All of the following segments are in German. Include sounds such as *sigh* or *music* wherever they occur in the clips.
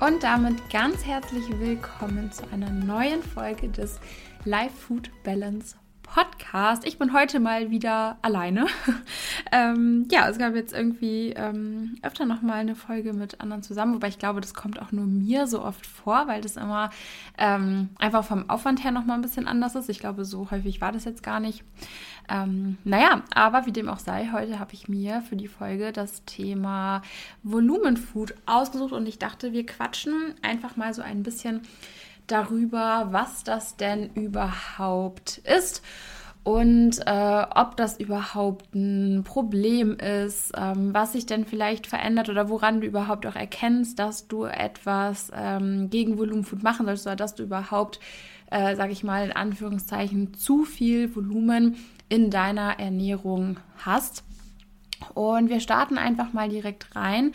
Und damit ganz herzlich willkommen zu einer neuen Folge des Life Food Balance Podcast. Ich bin heute mal wieder alleine. *laughs* ähm, ja, es gab jetzt irgendwie ähm, öfter noch mal eine Folge mit anderen zusammen, wobei ich glaube, das kommt auch nur mir so oft vor, weil das immer ähm, einfach vom Aufwand her noch mal ein bisschen anders ist. Ich glaube, so häufig war das jetzt gar nicht. Ähm, naja, aber wie dem auch sei, heute habe ich mir für die Folge das Thema Volumenfood ausgesucht und ich dachte, wir quatschen einfach mal so ein bisschen darüber, was das denn überhaupt ist und äh, ob das überhaupt ein Problem ist, ähm, was sich denn vielleicht verändert oder woran du überhaupt auch erkennst, dass du etwas ähm, gegen Volumenfood machen sollst oder dass du überhaupt, äh, sage ich mal in Anführungszeichen, zu viel Volumen in deiner Ernährung hast. Und wir starten einfach mal direkt rein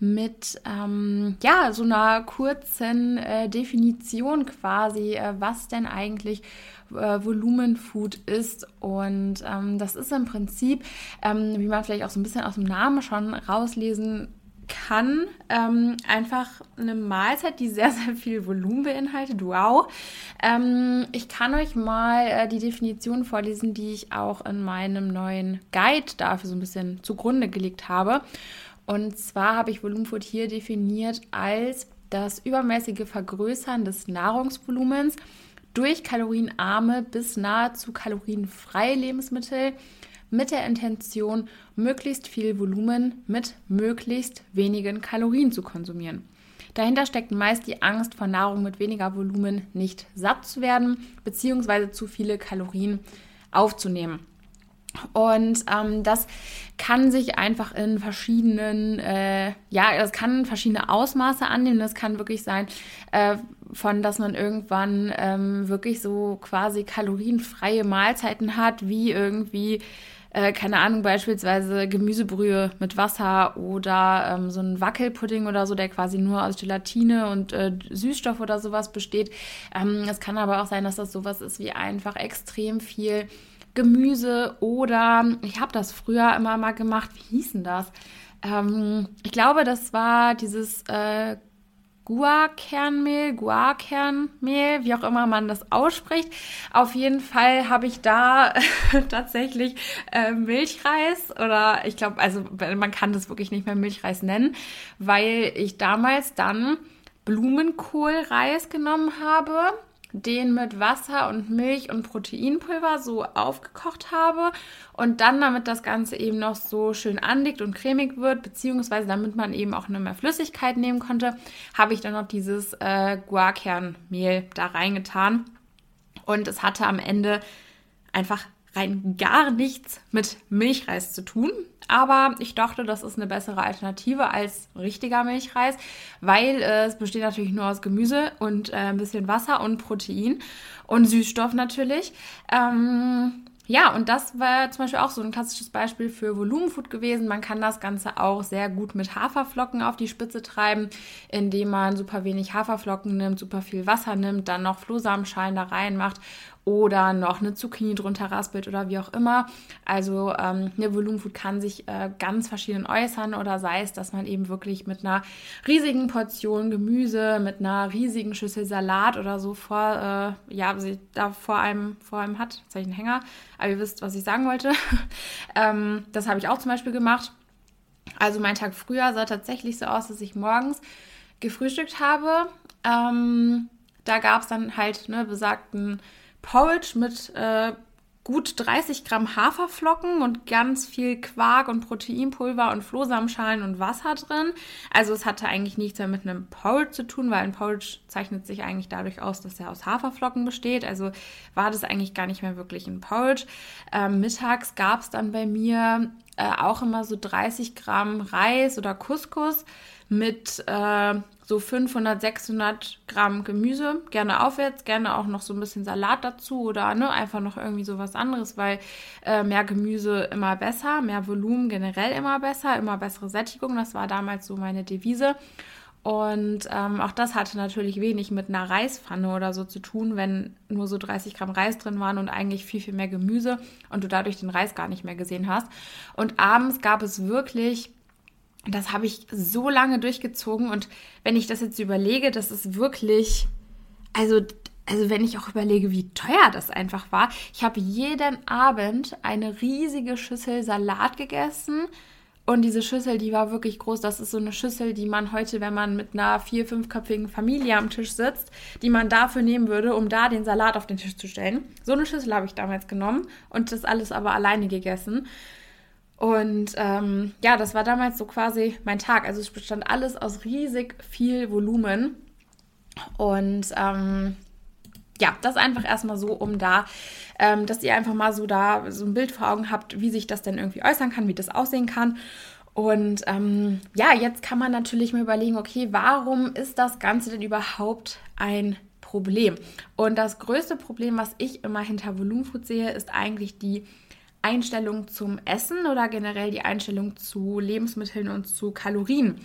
mit ähm, ja so einer kurzen äh, Definition quasi, äh, was denn eigentlich äh, Volumenfood ist. Und ähm, das ist im Prinzip, ähm, wie man vielleicht auch so ein bisschen aus dem Namen schon rauslesen kann ähm, einfach eine Mahlzeit, die sehr, sehr viel Volumen beinhaltet. Wow. Ähm, ich kann euch mal äh, die Definition vorlesen, die ich auch in meinem neuen Guide dafür so ein bisschen zugrunde gelegt habe. Und zwar habe ich Volumenfood hier definiert als das übermäßige Vergrößern des Nahrungsvolumens durch kalorienarme bis nahezu kalorienfreie Lebensmittel mit der Intention, möglichst viel Volumen mit möglichst wenigen Kalorien zu konsumieren. Dahinter steckt meist die Angst vor Nahrung mit weniger Volumen nicht satt zu werden bzw. zu viele Kalorien aufzunehmen. Und ähm, das kann sich einfach in verschiedenen, äh, ja, das kann verschiedene Ausmaße annehmen. Das kann wirklich sein, äh, von dass man irgendwann ähm, wirklich so quasi kalorienfreie Mahlzeiten hat, wie irgendwie, äh, keine Ahnung, beispielsweise Gemüsebrühe mit Wasser oder ähm, so ein Wackelpudding oder so, der quasi nur aus Gelatine und äh, Süßstoff oder sowas besteht. Ähm, es kann aber auch sein, dass das sowas ist wie einfach extrem viel Gemüse oder ich habe das früher immer mal gemacht. Wie hieß denn das? Ähm, ich glaube, das war dieses äh, Guarkernmehl, Guarkernmehl, wie auch immer man das ausspricht. Auf jeden Fall habe ich da *laughs* tatsächlich äh, Milchreis oder ich glaube, also man kann das wirklich nicht mehr Milchreis nennen, weil ich damals dann Blumenkohlreis genommen habe den mit Wasser und Milch und Proteinpulver so aufgekocht habe und dann, damit das Ganze eben noch so schön anliegt und cremig wird, beziehungsweise damit man eben auch noch mehr Flüssigkeit nehmen konnte, habe ich dann noch dieses äh, Guarkernmehl da reingetan. Und es hatte am Ende einfach rein gar nichts mit Milchreis zu tun. Aber ich dachte, das ist eine bessere Alternative als richtiger Milchreis, weil äh, es besteht natürlich nur aus Gemüse und äh, ein bisschen Wasser und Protein und Süßstoff natürlich. Ähm, ja, und das war zum Beispiel auch so ein klassisches Beispiel für Volumenfood gewesen. Man kann das Ganze auch sehr gut mit Haferflocken auf die Spitze treiben, indem man super wenig Haferflocken nimmt, super viel Wasser nimmt, dann noch Flohsamenschalen da reinmacht oder noch eine Zucchini drunter raspelt oder wie auch immer. Also ähm, eine Volumenfood kann sich äh, ganz verschieden äußern oder sei es, dass man eben wirklich mit einer riesigen Portion Gemüse, mit einer riesigen Schüssel Salat oder so vor, äh, ja, da vor einem, vor einem hat, jetzt aber ihr wisst, was ich sagen wollte. *laughs* ähm, das habe ich auch zum Beispiel gemacht. Also mein Tag früher sah tatsächlich so aus, dass ich morgens gefrühstückt habe. Ähm, da gab es dann halt ne, besagten Porridge mit äh, gut 30 Gramm Haferflocken und ganz viel Quark und Proteinpulver und Flohsamenschalen und Wasser drin. Also es hatte eigentlich nichts mehr mit einem Porridge zu tun, weil ein Porridge zeichnet sich eigentlich dadurch aus, dass er aus Haferflocken besteht. Also war das eigentlich gar nicht mehr wirklich ein Porridge. Ähm, mittags gab es dann bei mir äh, auch immer so 30 Gramm Reis oder Couscous mit äh, so 500, 600 Gramm Gemüse, gerne aufwärts, gerne auch noch so ein bisschen Salat dazu oder ne, einfach noch irgendwie so was anderes, weil äh, mehr Gemüse immer besser, mehr Volumen generell immer besser, immer bessere Sättigung. Das war damals so meine Devise. Und ähm, auch das hatte natürlich wenig mit einer Reispfanne oder so zu tun, wenn nur so 30 Gramm Reis drin waren und eigentlich viel, viel mehr Gemüse und du dadurch den Reis gar nicht mehr gesehen hast. Und abends gab es wirklich, das habe ich so lange durchgezogen und wenn ich das jetzt überlege, das ist wirklich, also also wenn ich auch überlege, wie teuer das einfach war. Ich habe jeden Abend eine riesige Schüssel Salat gegessen und diese Schüssel, die war wirklich groß. Das ist so eine Schüssel, die man heute, wenn man mit einer vier-, fünfköpfigen Familie am Tisch sitzt, die man dafür nehmen würde, um da den Salat auf den Tisch zu stellen. So eine Schüssel habe ich damals genommen und das alles aber alleine gegessen. Und ähm, ja, das war damals so quasi mein Tag. Also es bestand alles aus riesig viel Volumen. Und ähm, ja, das einfach erstmal so, um da, ähm, dass ihr einfach mal so da so ein Bild vor Augen habt, wie sich das denn irgendwie äußern kann, wie das aussehen kann. Und ähm, ja, jetzt kann man natürlich mal überlegen, okay, warum ist das Ganze denn überhaupt ein Problem? Und das größte Problem, was ich immer hinter Volumenfood sehe, ist eigentlich die Einstellung zum Essen oder generell die Einstellung zu Lebensmitteln und zu Kalorien,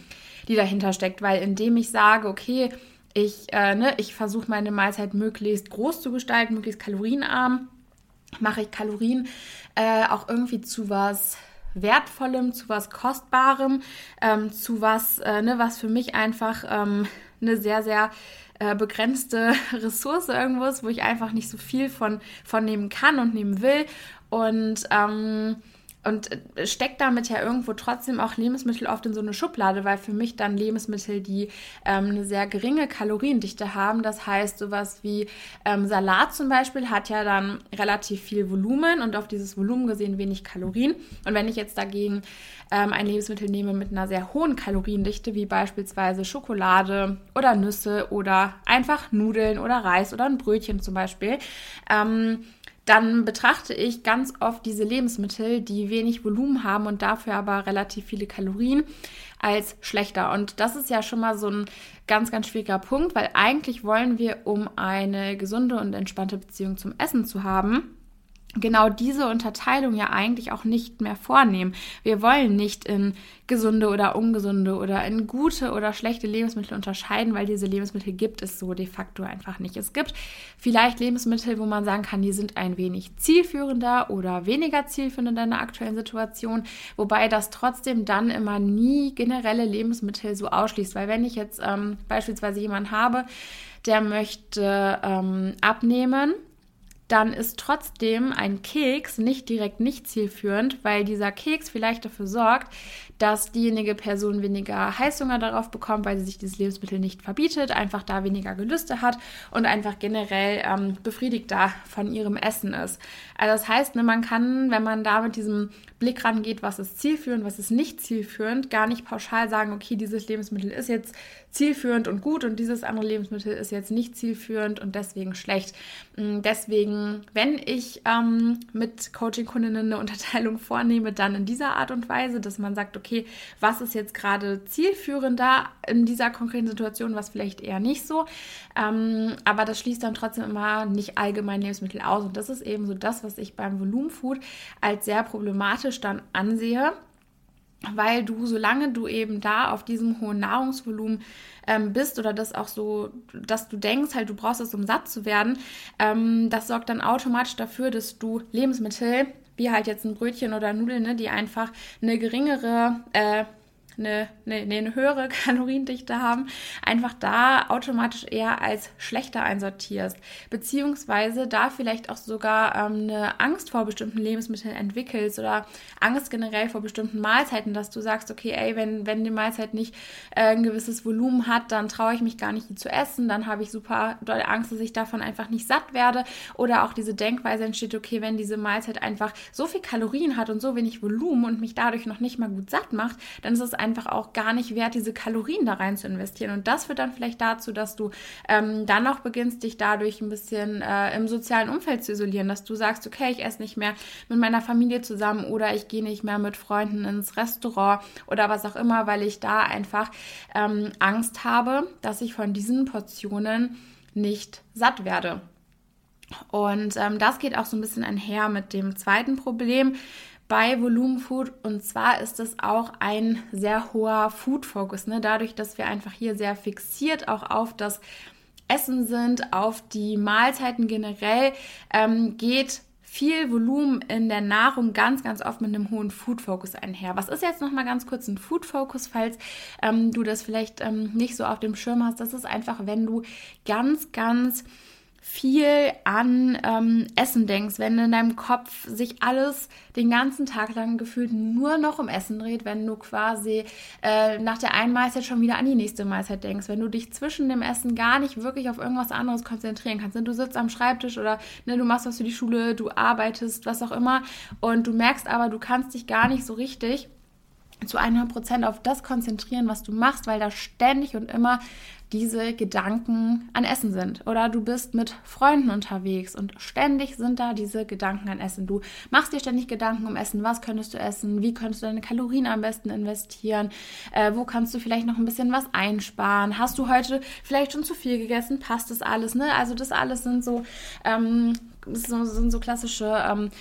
die dahinter steckt. Weil indem ich sage, okay, ich, äh, ne, ich versuche meine Mahlzeit möglichst groß zu gestalten, möglichst kalorienarm. Mache ich Kalorien äh, auch irgendwie zu was Wertvollem, zu was Kostbarem, ähm, zu was, äh, ne, was für mich einfach ähm, eine sehr, sehr äh, begrenzte *laughs* Ressource irgendwo ist, wo ich einfach nicht so viel von, von nehmen kann und nehmen will. Und ähm, und steckt damit ja irgendwo trotzdem auch Lebensmittel oft in so eine Schublade, weil für mich dann Lebensmittel, die ähm, eine sehr geringe Kaloriendichte haben, das heißt sowas wie ähm, Salat zum Beispiel hat ja dann relativ viel Volumen und auf dieses Volumen gesehen wenig Kalorien. Und wenn ich jetzt dagegen ähm, ein Lebensmittel nehme mit einer sehr hohen Kaloriendichte, wie beispielsweise Schokolade oder Nüsse oder einfach Nudeln oder Reis oder ein Brötchen zum Beispiel, ähm, dann betrachte ich ganz oft diese Lebensmittel, die wenig Volumen haben und dafür aber relativ viele Kalorien, als schlechter. Und das ist ja schon mal so ein ganz, ganz schwieriger Punkt, weil eigentlich wollen wir, um eine gesunde und entspannte Beziehung zum Essen zu haben, genau diese Unterteilung ja eigentlich auch nicht mehr vornehmen. Wir wollen nicht in gesunde oder ungesunde oder in gute oder schlechte Lebensmittel unterscheiden, weil diese Lebensmittel gibt es so de facto einfach nicht. Es gibt vielleicht Lebensmittel, wo man sagen kann, die sind ein wenig zielführender oder weniger zielführend in deiner aktuellen Situation, wobei das trotzdem dann immer nie generelle Lebensmittel so ausschließt, weil wenn ich jetzt ähm, beispielsweise jemanden habe, der möchte ähm, abnehmen, dann ist trotzdem ein Keks nicht direkt nicht zielführend, weil dieser Keks vielleicht dafür sorgt, dass diejenige Person weniger Heißhunger darauf bekommt, weil sie sich dieses Lebensmittel nicht verbietet, einfach da weniger Gelüste hat und einfach generell ähm, befriedigter von ihrem Essen ist. Also das heißt, ne, man kann, wenn man da mit diesem Blick rangeht, was ist zielführend, was ist nicht zielführend, gar nicht pauschal sagen, okay, dieses Lebensmittel ist jetzt zielführend und gut und dieses andere Lebensmittel ist jetzt nicht zielführend und deswegen schlecht. Mm, deswegen, wenn ich ähm, mit Coaching-Kundinnen eine Unterteilung vornehme, dann in dieser Art und Weise, dass man sagt, okay, was ist jetzt gerade zielführender in dieser konkreten Situation, was vielleicht eher nicht so. Ähm, aber das schließt dann trotzdem immer nicht allgemein Lebensmittel aus. Und das ist eben so das, was ich beim Volumenfood als sehr problematisch dann ansehe weil du, solange du eben da auf diesem hohen Nahrungsvolumen ähm, bist oder das auch so, dass du denkst, halt, du brauchst es, um satt zu werden, ähm, das sorgt dann automatisch dafür, dass du Lebensmittel, wie halt jetzt ein Brötchen oder Nudeln, ne, die einfach eine geringere äh, eine, eine, eine höhere *laughs* Kaloriendichte haben, einfach da automatisch eher als schlechter einsortierst. Beziehungsweise da vielleicht auch sogar ähm, eine Angst vor bestimmten Lebensmitteln entwickelst oder Angst generell vor bestimmten Mahlzeiten, dass du sagst, okay, ey, wenn, wenn die Mahlzeit nicht äh, ein gewisses Volumen hat, dann traue ich mich gar nicht, die zu essen, dann habe ich super doll Angst, dass ich davon einfach nicht satt werde. Oder auch diese Denkweise entsteht, okay, wenn diese Mahlzeit einfach so viel Kalorien hat und so wenig Volumen und mich dadurch noch nicht mal gut satt macht, dann ist es einfach einfach auch gar nicht wert, diese Kalorien da rein zu investieren. Und das führt dann vielleicht dazu, dass du ähm, dann noch beginnst, dich dadurch ein bisschen äh, im sozialen Umfeld zu isolieren, dass du sagst, okay, ich esse nicht mehr mit meiner Familie zusammen oder ich gehe nicht mehr mit Freunden ins Restaurant oder was auch immer, weil ich da einfach ähm, Angst habe, dass ich von diesen Portionen nicht satt werde. Und ähm, das geht auch so ein bisschen einher mit dem zweiten Problem bei Volumenfood. Und zwar ist es auch ein sehr hoher Food-Focus. Ne? Dadurch, dass wir einfach hier sehr fixiert auch auf das Essen sind, auf die Mahlzeiten generell, ähm, geht viel Volumen in der Nahrung ganz, ganz oft mit einem hohen Food Focus einher. Was ist jetzt nochmal ganz kurz ein Food Focus, falls ähm, du das vielleicht ähm, nicht so auf dem Schirm hast? Das ist einfach, wenn du ganz, ganz viel an ähm, Essen denkst, wenn in deinem Kopf sich alles den ganzen Tag lang gefühlt nur noch um Essen dreht, wenn du quasi äh, nach der einen Mahlzeit schon wieder an die nächste Mahlzeit denkst, wenn du dich zwischen dem Essen gar nicht wirklich auf irgendwas anderes konzentrieren kannst. Du sitzt am Schreibtisch oder ne, du machst was für die Schule, du arbeitest, was auch immer und du merkst aber, du kannst dich gar nicht so richtig zu 100% auf das konzentrieren, was du machst, weil da ständig und immer diese Gedanken an Essen sind. Oder du bist mit Freunden unterwegs und ständig sind da diese Gedanken an Essen. Du machst dir ständig Gedanken um Essen. Was könntest du essen? Wie könntest du deine Kalorien am besten investieren? Äh, wo kannst du vielleicht noch ein bisschen was einsparen? Hast du heute vielleicht schon zu viel gegessen? Passt das alles? Ne? Also das alles sind so, ähm, so, sind so klassische ähm,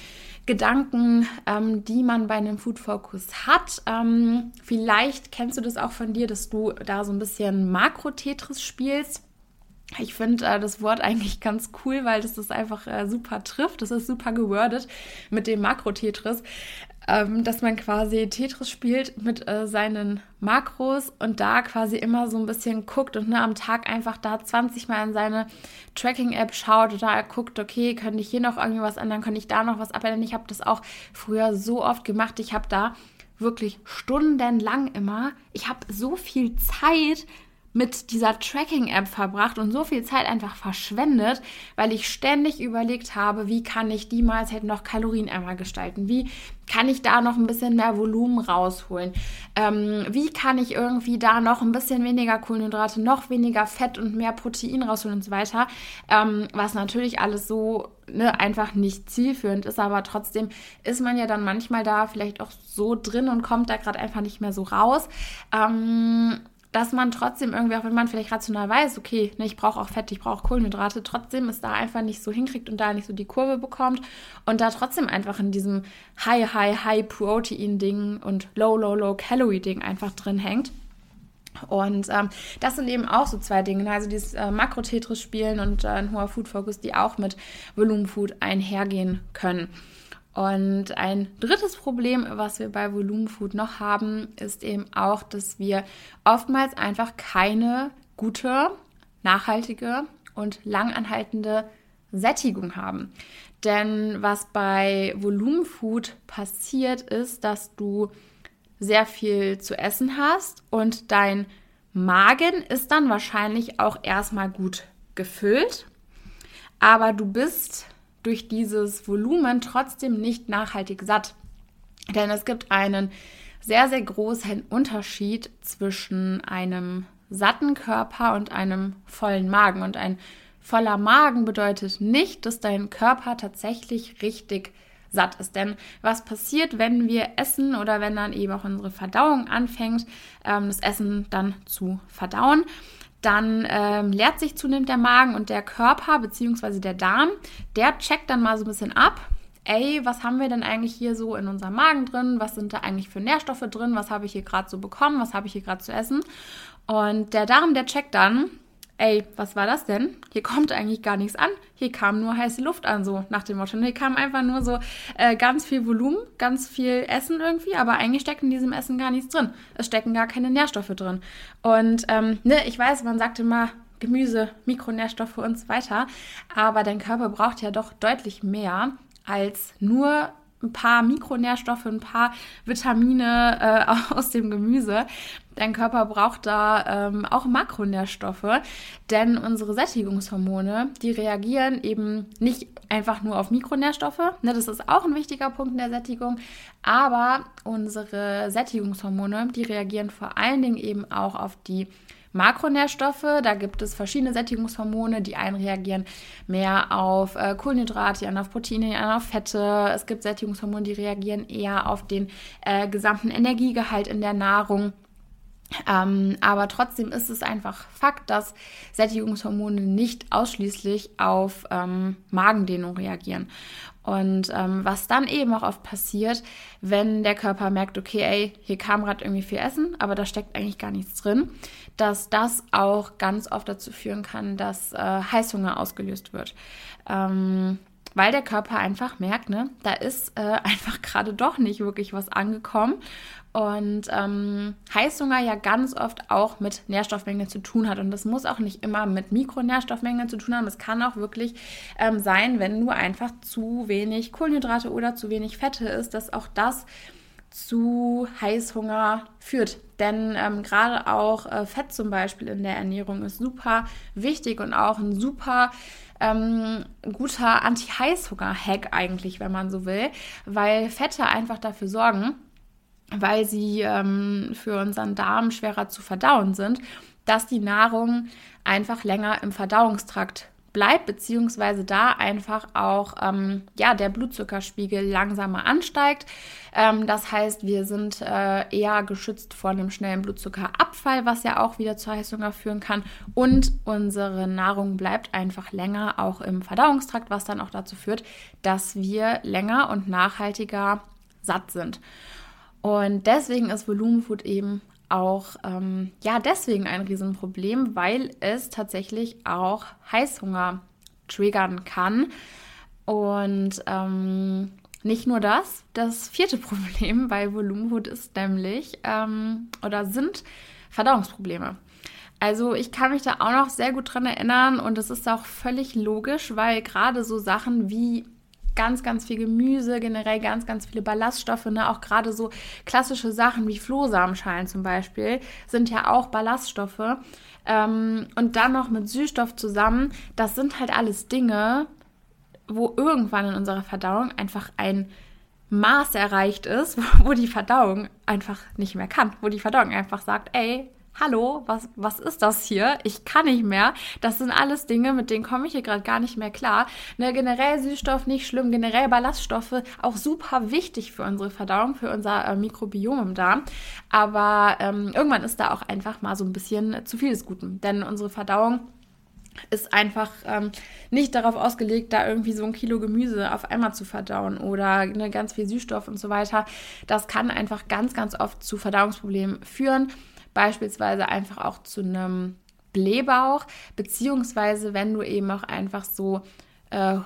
Gedanken, ähm, die man bei einem Food Focus hat. Ähm, vielleicht kennst du das auch von dir, dass du da so ein bisschen Makro-Tetris spielst. Ich finde äh, das Wort eigentlich ganz cool, weil das das einfach äh, super trifft. Das ist super gewordet mit dem Makro-Tetris ähm, dass man quasi Tetris spielt mit äh, seinen Makros und da quasi immer so ein bisschen guckt und ne, am Tag einfach da 20 Mal in seine Tracking-App schaut oder er guckt, okay, könnte ich hier noch irgendwie was ändern, könnte ich da noch was abändern. Ich habe das auch früher so oft gemacht. Ich habe da wirklich stundenlang immer, ich habe so viel Zeit mit dieser Tracking-App verbracht und so viel Zeit einfach verschwendet, weil ich ständig überlegt habe, wie kann ich die Mahlzeit noch kalorienärmer gestalten? Wie kann ich da noch ein bisschen mehr Volumen rausholen? Ähm, wie kann ich irgendwie da noch ein bisschen weniger Kohlenhydrate, noch weniger Fett und mehr Protein rausholen und so weiter? Ähm, was natürlich alles so ne, einfach nicht zielführend ist, aber trotzdem ist man ja dann manchmal da vielleicht auch so drin und kommt da gerade einfach nicht mehr so raus. Ähm, dass man trotzdem irgendwie, auch wenn man vielleicht rational weiß, okay, ne, ich brauche auch Fett, ich brauche Kohlenhydrate, trotzdem es da einfach nicht so hinkriegt und da nicht so die Kurve bekommt und da trotzdem einfach in diesem High, High, High Protein-Ding und Low, Low, Low Calorie-Ding einfach drin hängt. Und ähm, das sind eben auch so zwei Dinge, ne? also dieses äh, Makro-Tetris-Spielen und äh, ein hoher Food-Focus, die auch mit Volumenfood einhergehen können. Und ein drittes Problem, was wir bei Volumenfood noch haben, ist eben auch, dass wir oftmals einfach keine gute, nachhaltige und langanhaltende Sättigung haben. Denn was bei Volumenfood passiert, ist, dass du sehr viel zu essen hast und dein Magen ist dann wahrscheinlich auch erstmal gut gefüllt, aber du bist durch dieses Volumen trotzdem nicht nachhaltig satt. Denn es gibt einen sehr, sehr großen Unterschied zwischen einem satten Körper und einem vollen Magen. Und ein voller Magen bedeutet nicht, dass dein Körper tatsächlich richtig satt ist. Denn was passiert, wenn wir essen oder wenn dann eben auch unsere Verdauung anfängt, ähm, das Essen dann zu verdauen? Dann ähm, leert sich zunehmend der Magen und der Körper bzw. der Darm, der checkt dann mal so ein bisschen ab. Ey, was haben wir denn eigentlich hier so in unserem Magen drin? Was sind da eigentlich für Nährstoffe drin? Was habe ich hier gerade so bekommen? Was habe ich hier gerade zu essen? Und der Darm, der checkt dann, ey, was war das denn? Hier kommt eigentlich gar nichts an. Hier kam nur heiße Luft an, so nach dem Motto. Und hier kam einfach nur so äh, ganz viel Volumen, ganz viel Essen irgendwie, aber eigentlich steckt in diesem Essen gar nichts drin. Es stecken gar keine Nährstoffe drin. Und ähm, ne, ich weiß, man sagt immer, Gemüse, Mikronährstoffe und so weiter, aber dein Körper braucht ja doch deutlich mehr als nur ein paar Mikronährstoffe, ein paar Vitamine äh, *laughs* aus dem Gemüse. dein Körper braucht da ähm, auch Makronährstoffe, denn unsere Sättigungshormone, die reagieren eben nicht einfach nur auf Mikronährstoffe, ne, das ist auch ein wichtiger Punkt in der Sättigung, aber unsere Sättigungshormone, die reagieren vor allen Dingen eben auch auf die Makronährstoffe. Da gibt es verschiedene Sättigungshormone. Die einen reagieren mehr auf äh, Kohlenhydrate, die anderen auf Proteine, die anderen auf Fette. Es gibt Sättigungshormone, die reagieren eher auf den äh, gesamten Energiegehalt in der Nahrung. Ähm, aber trotzdem ist es einfach Fakt, dass Sättigungshormone nicht ausschließlich auf ähm, Magendehnung reagieren. Und ähm, was dann eben auch oft passiert, wenn der Körper merkt, okay, ey, hier kam gerade irgendwie viel Essen, aber da steckt eigentlich gar nichts drin, dass das auch ganz oft dazu führen kann, dass äh, Heißhunger ausgelöst wird. Ähm, weil der Körper einfach merkt, ne, da ist äh, *laughs* einfach gerade doch nicht wirklich was angekommen. Und ähm, Heißhunger ja ganz oft auch mit Nährstoffmengen zu tun hat. Und das muss auch nicht immer mit Mikronährstoffmengen zu tun haben. Es kann auch wirklich ähm, sein, wenn du einfach zu wenig Kohlenhydrate oder zu wenig Fette isst, dass auch das zu Heißhunger führt. Denn ähm, gerade auch äh, Fett zum Beispiel in der Ernährung ist super wichtig und auch ein super ähm, guter Anti-Heißhunger-Hack eigentlich, wenn man so will, weil Fette einfach dafür sorgen, weil sie ähm, für unseren Darm schwerer zu verdauen sind, dass die Nahrung einfach länger im Verdauungstrakt bleibt, beziehungsweise da einfach auch ähm, ja, der Blutzuckerspiegel langsamer ansteigt. Ähm, das heißt, wir sind äh, eher geschützt vor einem schnellen Blutzuckerabfall, was ja auch wieder zu Heißhunger führen kann. Und unsere Nahrung bleibt einfach länger auch im Verdauungstrakt, was dann auch dazu führt, dass wir länger und nachhaltiger satt sind. Und deswegen ist Volumenfood eben auch ähm, ja deswegen ein Riesenproblem, weil es tatsächlich auch Heißhunger triggern kann. Und ähm, nicht nur das, das vierte *laughs* Problem bei Volumenfood ist nämlich ähm, oder sind Verdauungsprobleme. Also ich kann mich da auch noch sehr gut dran erinnern und es ist auch völlig logisch, weil gerade so Sachen wie ganz, ganz viel Gemüse, generell ganz, ganz viele Ballaststoffe. Ne? Auch gerade so klassische Sachen wie Flohsamenschalen zum Beispiel sind ja auch Ballaststoffe. Ähm, und dann noch mit Süßstoff zusammen. Das sind halt alles Dinge, wo irgendwann in unserer Verdauung einfach ein Maß erreicht ist, *laughs* wo die Verdauung einfach nicht mehr kann, wo die Verdauung einfach sagt, ey, hallo, was, was ist das hier? Ich kann nicht mehr. Das sind alles Dinge, mit denen komme ich hier gerade gar nicht mehr klar. Ne, generell Süßstoff nicht schlimm, generell Ballaststoffe auch super wichtig für unsere Verdauung, für unser äh, Mikrobiom im Darm. Aber ähm, irgendwann ist da auch einfach mal so ein bisschen zu viel des Guten. Denn unsere Verdauung ist einfach ähm, nicht darauf ausgelegt, da irgendwie so ein Kilo Gemüse auf einmal zu verdauen oder ne, ganz viel Süßstoff und so weiter. Das kann einfach ganz, ganz oft zu Verdauungsproblemen führen beispielsweise einfach auch zu einem Blähbauch, beziehungsweise wenn du eben auch einfach so äh,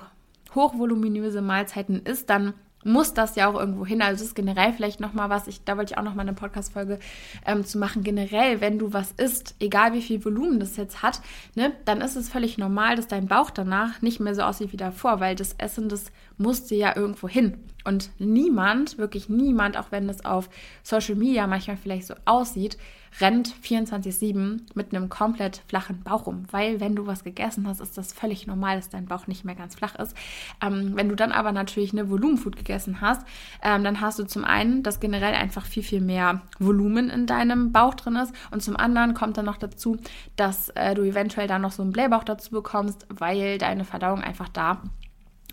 hochvoluminöse Mahlzeiten isst, dann muss das ja auch irgendwo hin. Also das ist generell vielleicht nochmal was, ich, da wollte ich auch nochmal eine Podcast-Folge ähm, zu machen. Generell, wenn du was isst, egal wie viel Volumen das jetzt hat, ne, dann ist es völlig normal, dass dein Bauch danach nicht mehr so aussieht wie davor, weil das Essen, das musste ja irgendwo hin. Und niemand, wirklich niemand, auch wenn das auf Social Media manchmal vielleicht so aussieht, rennt 24-7 mit einem komplett flachen Bauch rum. Weil wenn du was gegessen hast, ist das völlig normal, dass dein Bauch nicht mehr ganz flach ist. Ähm, wenn du dann aber natürlich eine Volumenfood gegessen hast, ähm, dann hast du zum einen, dass generell einfach viel, viel mehr Volumen in deinem Bauch drin ist. Und zum anderen kommt dann noch dazu, dass äh, du eventuell dann noch so einen Blähbauch dazu bekommst, weil deine Verdauung einfach da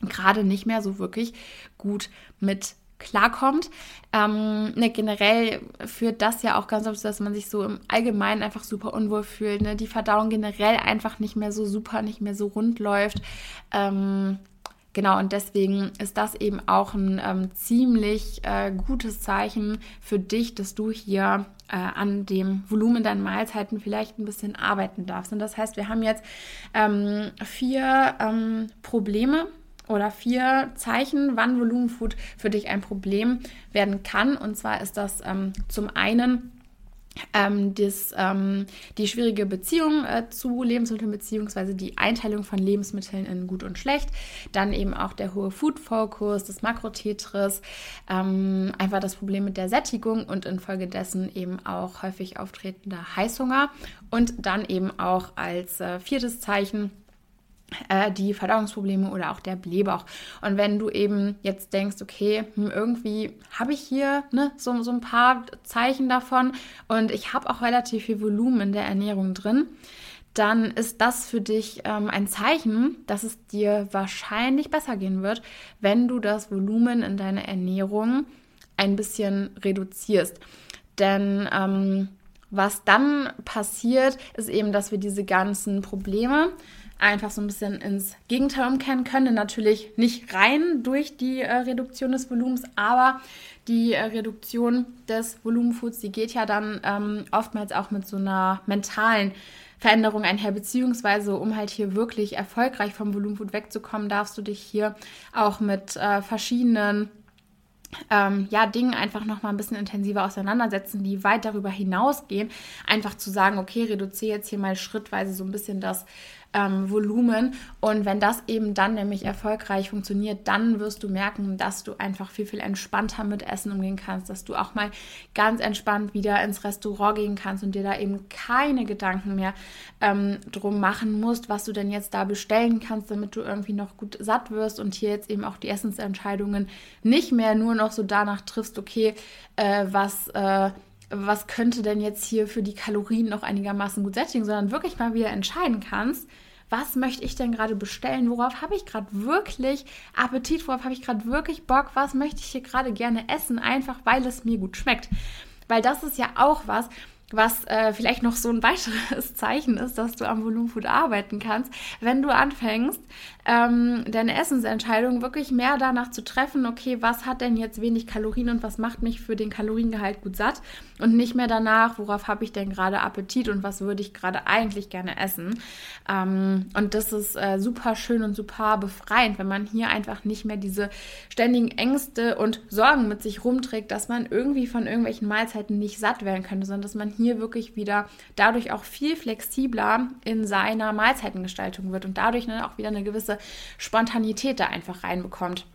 gerade nicht mehr so wirklich gut mit klarkommt. Ähm, ne, generell führt das ja auch ganz oft, dass man sich so im Allgemeinen einfach super unwohl fühlt. Ne? Die Verdauung generell einfach nicht mehr so super, nicht mehr so rund läuft. Ähm, genau, und deswegen ist das eben auch ein ähm, ziemlich äh, gutes Zeichen für dich, dass du hier äh, an dem Volumen deiner Mahlzeiten vielleicht ein bisschen arbeiten darfst. Und das heißt, wir haben jetzt ähm, vier ähm, Probleme oder vier Zeichen, wann Volumenfood für dich ein Problem werden kann. Und zwar ist das ähm, zum einen ähm, das, ähm, die schwierige Beziehung äh, zu Lebensmitteln beziehungsweise die Einteilung von Lebensmitteln in gut und schlecht, dann eben auch der hohe Food-Fokus, das Makrotetris, ähm, einfach das Problem mit der Sättigung und infolgedessen eben auch häufig auftretender Heißhunger und dann eben auch als äh, viertes Zeichen die Verdauungsprobleme oder auch der Blähbauch. Und wenn du eben jetzt denkst, okay, hm, irgendwie habe ich hier ne, so, so ein paar Zeichen davon und ich habe auch relativ viel Volumen in der Ernährung drin, dann ist das für dich ähm, ein Zeichen, dass es dir wahrscheinlich besser gehen wird, wenn du das Volumen in deiner Ernährung ein bisschen reduzierst. Denn ähm, was dann passiert, ist eben, dass wir diese ganzen Probleme, einfach so ein bisschen ins Gegenteil umkehren können. Natürlich nicht rein durch die äh, Reduktion des Volumens, aber die äh, Reduktion des Volumenfoods, die geht ja dann ähm, oftmals auch mit so einer mentalen Veränderung einher, beziehungsweise um halt hier wirklich erfolgreich vom Volumenfood wegzukommen, darfst du dich hier auch mit äh, verschiedenen ähm, ja, Dingen einfach noch mal ein bisschen intensiver auseinandersetzen, die weit darüber hinausgehen. Einfach zu sagen, okay, reduziere jetzt hier mal schrittweise so ein bisschen das ähm, Volumen. Und wenn das eben dann nämlich erfolgreich funktioniert, dann wirst du merken, dass du einfach viel, viel entspannter mit Essen umgehen kannst, dass du auch mal ganz entspannt wieder ins Restaurant gehen kannst und dir da eben keine Gedanken mehr ähm, drum machen musst, was du denn jetzt da bestellen kannst, damit du irgendwie noch gut satt wirst und hier jetzt eben auch die Essensentscheidungen nicht mehr nur noch so danach triffst, okay, äh, was äh, was könnte denn jetzt hier für die Kalorien noch einigermaßen gut sättigen, sondern wirklich mal wieder entscheiden kannst, was möchte ich denn gerade bestellen, worauf habe ich gerade wirklich Appetit, worauf habe ich gerade wirklich Bock, was möchte ich hier gerade gerne essen, einfach weil es mir gut schmeckt. Weil das ist ja auch was, was äh, vielleicht noch so ein *laughs* weiteres Zeichen ist, dass du am Volumenfood arbeiten kannst, wenn du anfängst, ähm, deine Essensentscheidung wirklich mehr danach zu treffen, okay, was hat denn jetzt wenig Kalorien und was macht mich für den Kaloriengehalt gut satt und nicht mehr danach, worauf habe ich denn gerade Appetit und was würde ich gerade eigentlich gerne essen. Ähm, und das ist äh, super schön und super befreiend, wenn man hier einfach nicht mehr diese ständigen Ängste und Sorgen mit sich rumträgt, dass man irgendwie von irgendwelchen Mahlzeiten nicht satt werden könnte, sondern dass man hier wirklich wieder dadurch auch viel flexibler in seiner Mahlzeitengestaltung wird und dadurch dann auch wieder eine gewisse Spontanität da einfach reinbekommt.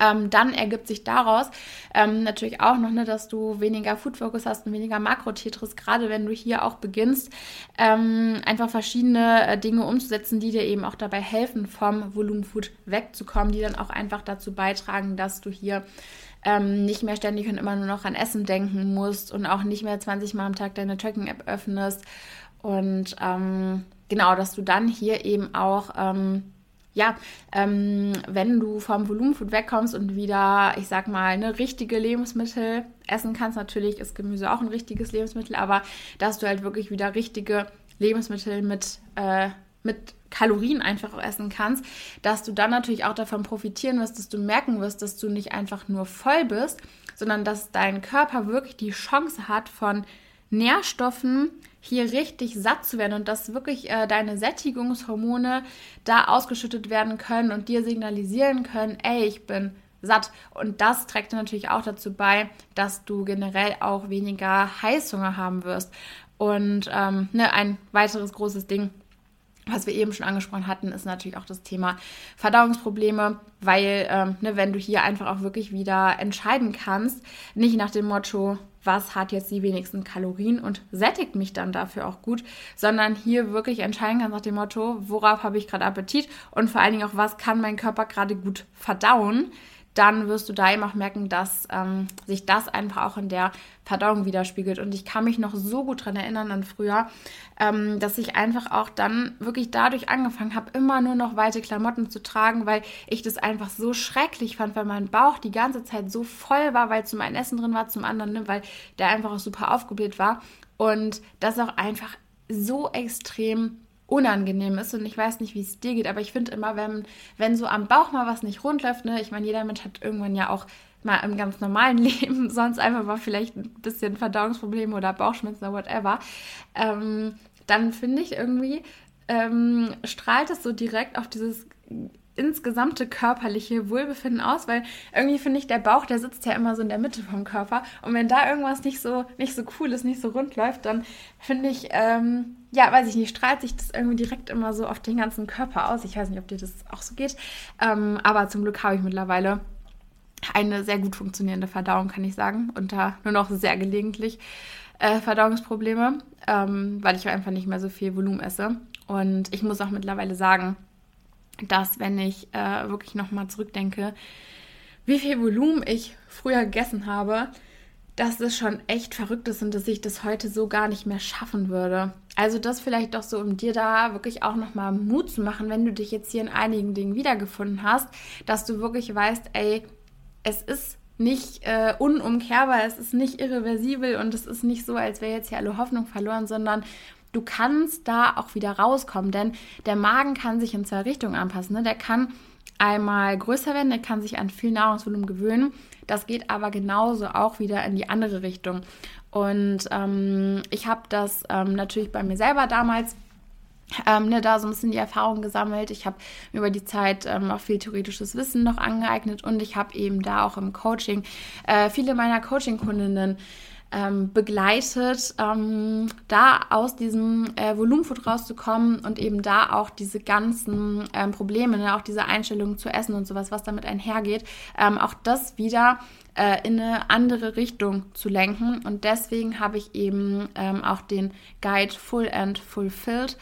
Ähm, dann ergibt sich daraus ähm, natürlich auch noch, ne, dass du weniger Food Focus hast und weniger Makro-Tetris, gerade wenn du hier auch beginnst, ähm, einfach verschiedene äh, Dinge umzusetzen, die dir eben auch dabei helfen, vom Volumenfood wegzukommen, die dann auch einfach dazu beitragen, dass du hier ähm, nicht mehr ständig und immer nur noch an Essen denken musst und auch nicht mehr 20 Mal am Tag deine Tracking-App öffnest. Und ähm, genau, dass du dann hier eben auch, ähm, ja, ähm, wenn du vom Volumenfood wegkommst und wieder, ich sag mal, eine richtige Lebensmittel essen kannst, natürlich ist Gemüse auch ein richtiges Lebensmittel, aber dass du halt wirklich wieder richtige Lebensmittel mit, äh, mit Kalorien einfach auch essen kannst, dass du dann natürlich auch davon profitieren wirst, dass du merken wirst, dass du nicht einfach nur voll bist, sondern dass dein Körper wirklich die Chance hat, von Nährstoffen hier richtig satt zu werden und dass wirklich äh, deine Sättigungshormone da ausgeschüttet werden können und dir signalisieren können, ey, ich bin satt. Und das trägt natürlich auch dazu bei, dass du generell auch weniger Heißhunger haben wirst. Und ähm, ne, ein weiteres großes Ding, was wir eben schon angesprochen hatten, ist natürlich auch das Thema Verdauungsprobleme, weil ähm, ne, wenn du hier einfach auch wirklich wieder entscheiden kannst, nicht nach dem Motto, was hat jetzt die wenigsten Kalorien und sättigt mich dann dafür auch gut, sondern hier wirklich entscheiden kann nach dem Motto, worauf habe ich gerade Appetit und vor allen Dingen auch, was kann mein Körper gerade gut verdauen, dann wirst du da eben auch merken, dass ähm, sich das einfach auch in der Verdauung widerspiegelt. Und ich kann mich noch so gut daran erinnern an früher, ähm, dass ich einfach auch dann wirklich dadurch angefangen habe, immer nur noch weite Klamotten zu tragen, weil ich das einfach so schrecklich fand, weil mein Bauch die ganze Zeit so voll war, weil zum einen Essen drin war, zum anderen, ne, weil der einfach auch super aufgebläht war. Und das auch einfach so extrem unangenehm ist und ich weiß nicht, wie es dir geht, aber ich finde immer, wenn, wenn so am Bauch mal was nicht rund läuft, ne, ich meine, jeder Mensch hat irgendwann ja auch mal im ganz normalen *laughs* Leben sonst einfach mal vielleicht ein bisschen Verdauungsprobleme oder Bauchschmerzen oder whatever, ähm, dann finde ich irgendwie, ähm, strahlt es so direkt auf dieses insgesamte körperliche Wohlbefinden aus, weil irgendwie finde ich, der Bauch, der sitzt ja immer so in der Mitte vom Körper. Und wenn da irgendwas nicht so, nicht so cool ist, nicht so rund läuft, dann finde ich, ähm, ja, weiß ich nicht, strahlt sich das irgendwie direkt immer so auf den ganzen Körper aus. Ich weiß nicht, ob dir das auch so geht. Ähm, aber zum Glück habe ich mittlerweile eine sehr gut funktionierende Verdauung, kann ich sagen. Und da nur noch sehr gelegentlich äh, Verdauungsprobleme, ähm, weil ich einfach nicht mehr so viel Volumen esse. Und ich muss auch mittlerweile sagen, dass wenn ich äh, wirklich nochmal zurückdenke, wie viel Volumen ich früher gegessen habe, dass das schon echt verrückt ist und dass ich das heute so gar nicht mehr schaffen würde. Also das vielleicht doch so, um dir da wirklich auch nochmal Mut zu machen, wenn du dich jetzt hier in einigen Dingen wiedergefunden hast, dass du wirklich weißt, ey, es ist nicht äh, unumkehrbar, es ist nicht irreversibel und es ist nicht so, als wäre jetzt hier alle Hoffnung verloren, sondern du kannst da auch wieder rauskommen, denn der Magen kann sich in zwei Richtungen anpassen. Ne? Der kann einmal größer werden, der kann sich an viel Nahrungsvolumen gewöhnen. Das geht aber genauso auch wieder in die andere Richtung. Und ähm, ich habe das ähm, natürlich bei mir selber damals ähm, ne, da so ein bisschen die Erfahrung gesammelt. Ich habe über die Zeit ähm, auch viel theoretisches Wissen noch angeeignet und ich habe eben da auch im Coaching äh, viele meiner Coaching-Kundinnen ähm, begleitet, ähm, da aus diesem äh, Volumenfood rauszukommen und eben da auch diese ganzen ähm, Probleme, ne, auch diese Einstellungen zu essen und sowas, was damit einhergeht, ähm, auch das wieder äh, in eine andere Richtung zu lenken. Und deswegen habe ich eben ähm, auch den Guide Full and Fulfilled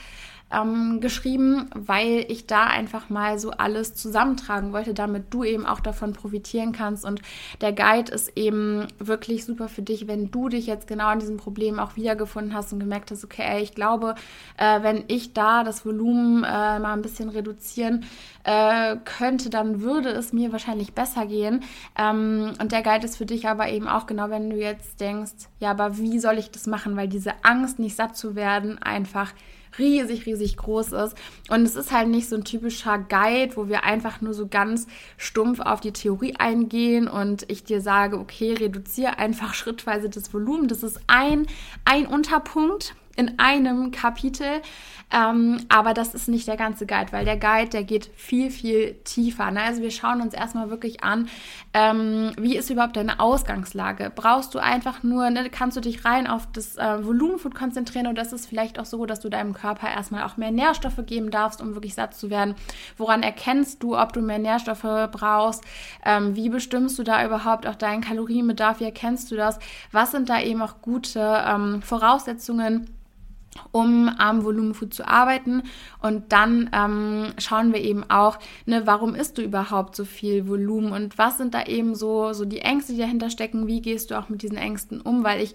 ähm, geschrieben, weil ich da einfach mal so alles zusammentragen wollte, damit du eben auch davon profitieren kannst. Und der Guide ist eben wirklich super für dich, wenn du dich jetzt genau an diesem Problem auch wiedergefunden hast und gemerkt hast, okay, ey, ich glaube, äh, wenn ich da das Volumen äh, mal ein bisschen reduzieren äh, könnte, dann würde es mir wahrscheinlich besser gehen. Ähm, und der Guide ist für dich aber eben auch genau, wenn du jetzt denkst, ja, aber wie soll ich das machen, weil diese Angst, nicht satt zu werden, einfach riesig, riesig groß ist. Und es ist halt nicht so ein typischer Guide, wo wir einfach nur so ganz stumpf auf die Theorie eingehen und ich dir sage, okay, reduziere einfach *laughs* schrittweise das Volumen. Das ist ein, ein Unterpunkt in einem Kapitel. Ähm, aber das ist nicht der ganze Guide, weil der Guide, der geht viel, viel tiefer. Ne? Also wir schauen uns erstmal wirklich an, ähm, wie ist überhaupt deine Ausgangslage? Brauchst du einfach nur, ne, kannst du dich rein auf das äh, Volumenfood konzentrieren oder ist es vielleicht auch so, dass du deinem Körper erstmal auch mehr Nährstoffe geben darfst, um wirklich satt zu werden? Woran erkennst du, ob du mehr Nährstoffe brauchst? Ähm, wie bestimmst du da überhaupt auch deinen Kalorienbedarf? Wie erkennst du das? Was sind da eben auch gute ähm, Voraussetzungen? Um am Volumenfood zu arbeiten. Und dann ähm, schauen wir eben auch, ne, warum isst du überhaupt so viel Volumen? Und was sind da eben so, so die Ängste, die dahinter stecken, wie gehst du auch mit diesen Ängsten um, weil ich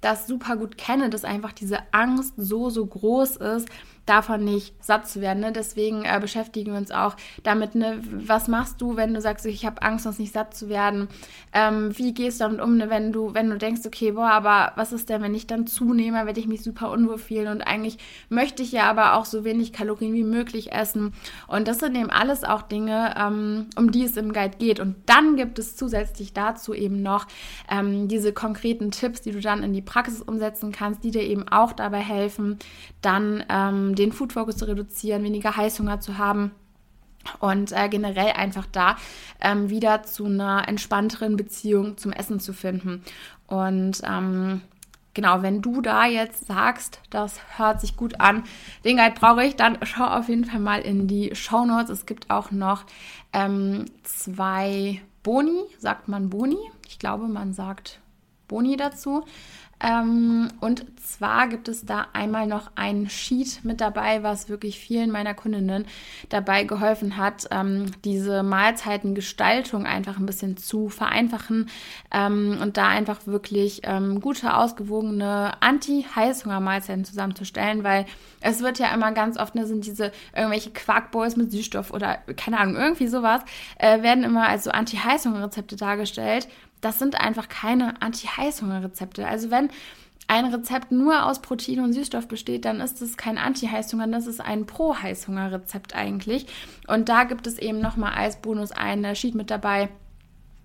das super gut kenne, dass einfach diese Angst so, so groß ist, davon nicht satt zu werden. Ne? Deswegen äh, beschäftigen wir uns auch damit, ne? was machst du, wenn du sagst, ich habe Angst, sonst nicht satt zu werden? Ähm, wie gehst du damit um, ne? wenn du, wenn du denkst, okay, boah, aber was ist denn, wenn ich dann zunehme, werde ich mich super unwohl fühlen und eigentlich möchte ich ja aber auch so wenig Kalorien wie möglich essen. Und das sind eben alles auch Dinge, ähm, um die es im Guide geht. Und dann gibt es zusätzlich dazu eben noch ähm, diese konkreten Tipps, die du dann in die Praxis umsetzen kannst, die dir eben auch dabei helfen, dann ähm, den Food Focus zu reduzieren, weniger Heißhunger zu haben und äh, generell einfach da ähm, wieder zu einer entspannteren Beziehung zum Essen zu finden. Und ähm, genau, wenn du da jetzt sagst, das hört sich gut an, den Guide brauche ich, dann schau auf jeden Fall mal in die Show Notes. Es gibt auch noch ähm, zwei Boni, sagt man Boni? Ich glaube, man sagt Boni dazu. Ähm, und zwar gibt es da einmal noch ein Sheet mit dabei, was wirklich vielen meiner Kundinnen dabei geholfen hat, ähm, diese Mahlzeitengestaltung einfach ein bisschen zu vereinfachen ähm, und da einfach wirklich ähm, gute, ausgewogene Anti-Heißhunger-Mahlzeiten zusammenzustellen, weil es wird ja immer ganz oft, ne, sind diese irgendwelche Quarkbowls mit Süßstoff oder keine Ahnung, irgendwie sowas, äh, werden immer als so Anti-Heißhunger-Rezepte dargestellt das sind einfach keine Anti-Heißhunger-Rezepte. Also wenn ein Rezept nur aus Protein und Süßstoff besteht, dann ist es kein Anti-Heißhunger, das ist ein Pro-Heißhunger-Rezept eigentlich. Und da gibt es eben nochmal als Bonus ein Sheet mit dabei,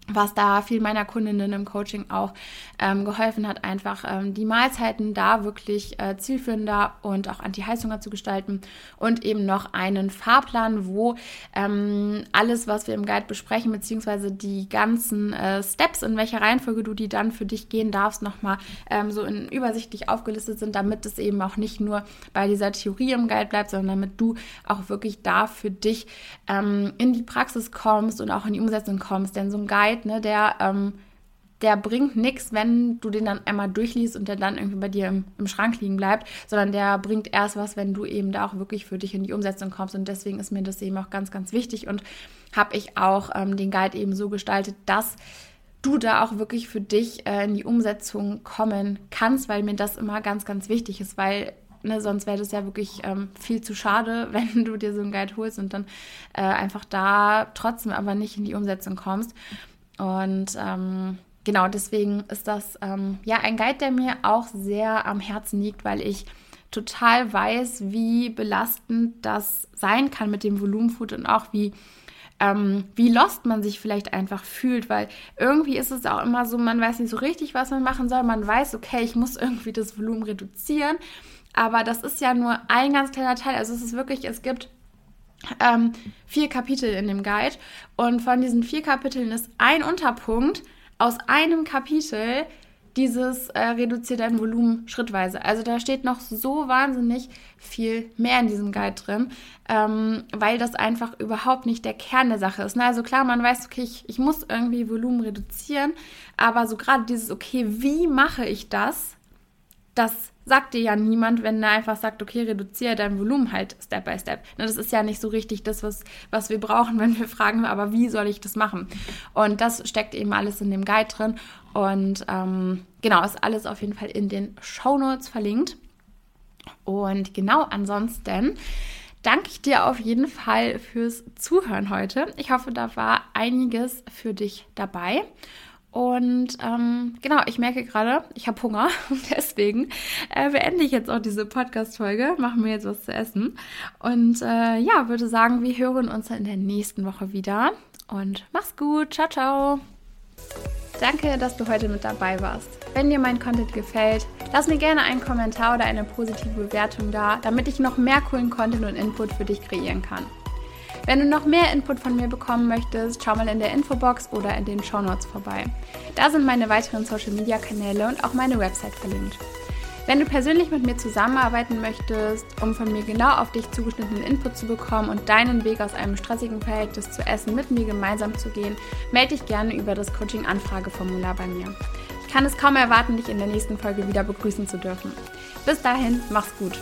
was da viel meiner Kundinnen im Coaching auch ähm, geholfen hat, einfach ähm, die Mahlzeiten da wirklich äh, zielführender und auch Anti-Heißhunger zu gestalten und eben noch einen Fahrplan, wo ähm, alles, was wir im Guide besprechen, beziehungsweise die ganzen äh, Steps, in welcher Reihenfolge du die dann für dich gehen darfst, nochmal ähm, so in übersichtlich aufgelistet sind, damit es eben auch nicht nur bei dieser Theorie im Guide bleibt, sondern damit du auch wirklich da für dich ähm, in die Praxis kommst und auch in die Umsetzung kommst. Denn so ein Guide Guide, ne, der, ähm, der bringt nichts, wenn du den dann einmal durchliest und der dann irgendwie bei dir im, im Schrank liegen bleibt, sondern der bringt erst was, wenn du eben da auch wirklich für dich in die Umsetzung kommst. Und deswegen ist mir das eben auch ganz, ganz wichtig und habe ich auch ähm, den Guide eben so gestaltet, dass du da auch wirklich für dich äh, in die Umsetzung kommen kannst, weil mir das immer ganz, ganz wichtig ist, weil ne, sonst wäre das ja wirklich ähm, viel zu schade, *laughs* wenn du dir so einen Guide holst und dann äh, einfach da trotzdem aber nicht in die Umsetzung kommst. Und ähm, genau deswegen ist das ähm, ja ein Guide, der mir auch sehr am Herzen liegt, weil ich total weiß, wie belastend das sein kann mit dem Volumenfood und auch wie ähm, wie lost man sich vielleicht einfach fühlt, weil irgendwie ist es auch immer so, man weiß nicht so richtig, was man machen soll. Man weiß, okay, ich muss irgendwie das Volumen reduzieren, aber das ist ja nur ein ganz kleiner Teil. Also es ist wirklich, es gibt ähm, vier Kapitel in dem Guide. Und von diesen vier Kapiteln ist ein Unterpunkt aus einem Kapitel dieses äh, reduziert dein Volumen schrittweise. Also da steht noch so wahnsinnig viel mehr in diesem Guide drin, ähm, weil das einfach überhaupt nicht der Kern der Sache ist. Ne? Also klar, man weiß, okay, ich, ich muss irgendwie Volumen reduzieren, aber so gerade dieses, okay, wie mache ich das? Das sagt dir ja niemand, wenn er einfach sagt, okay, reduziere dein Volumen halt Step by Step. Ne, das ist ja nicht so richtig das, was, was wir brauchen, *laughs* wenn wir fragen, aber wie soll ich das machen? Und das steckt eben alles in dem Guide drin. Und ähm, genau, ist alles auf jeden Fall in den Show Notes verlinkt. Und genau, ansonsten danke ich dir auf jeden Fall fürs Zuhören heute. Ich hoffe, da war einiges für dich dabei. Und ähm, genau, ich merke gerade, ich habe Hunger. *laughs* Deswegen äh, beende ich jetzt auch diese Podcast-Folge, machen wir jetzt was zu essen. Und äh, ja, würde sagen, wir hören uns in der nächsten Woche wieder. Und mach's gut. Ciao, ciao. Danke, dass du heute mit dabei warst. Wenn dir mein Content gefällt, lass mir gerne einen Kommentar oder eine positive Bewertung da, damit ich noch mehr coolen Content und Input für dich kreieren kann. Wenn du noch mehr Input von mir bekommen möchtest, schau mal in der Infobox oder in den Show Notes vorbei. Da sind meine weiteren Social Media Kanäle und auch meine Website verlinkt. Wenn du persönlich mit mir zusammenarbeiten möchtest, um von mir genau auf dich zugeschnittenen Input zu bekommen und deinen Weg aus einem stressigen Verhältnis zu Essen mit mir gemeinsam zu gehen, melde dich gerne über das Coaching-Anfrageformular bei mir. Ich kann es kaum erwarten, dich in der nächsten Folge wieder begrüßen zu dürfen. Bis dahin, mach's gut.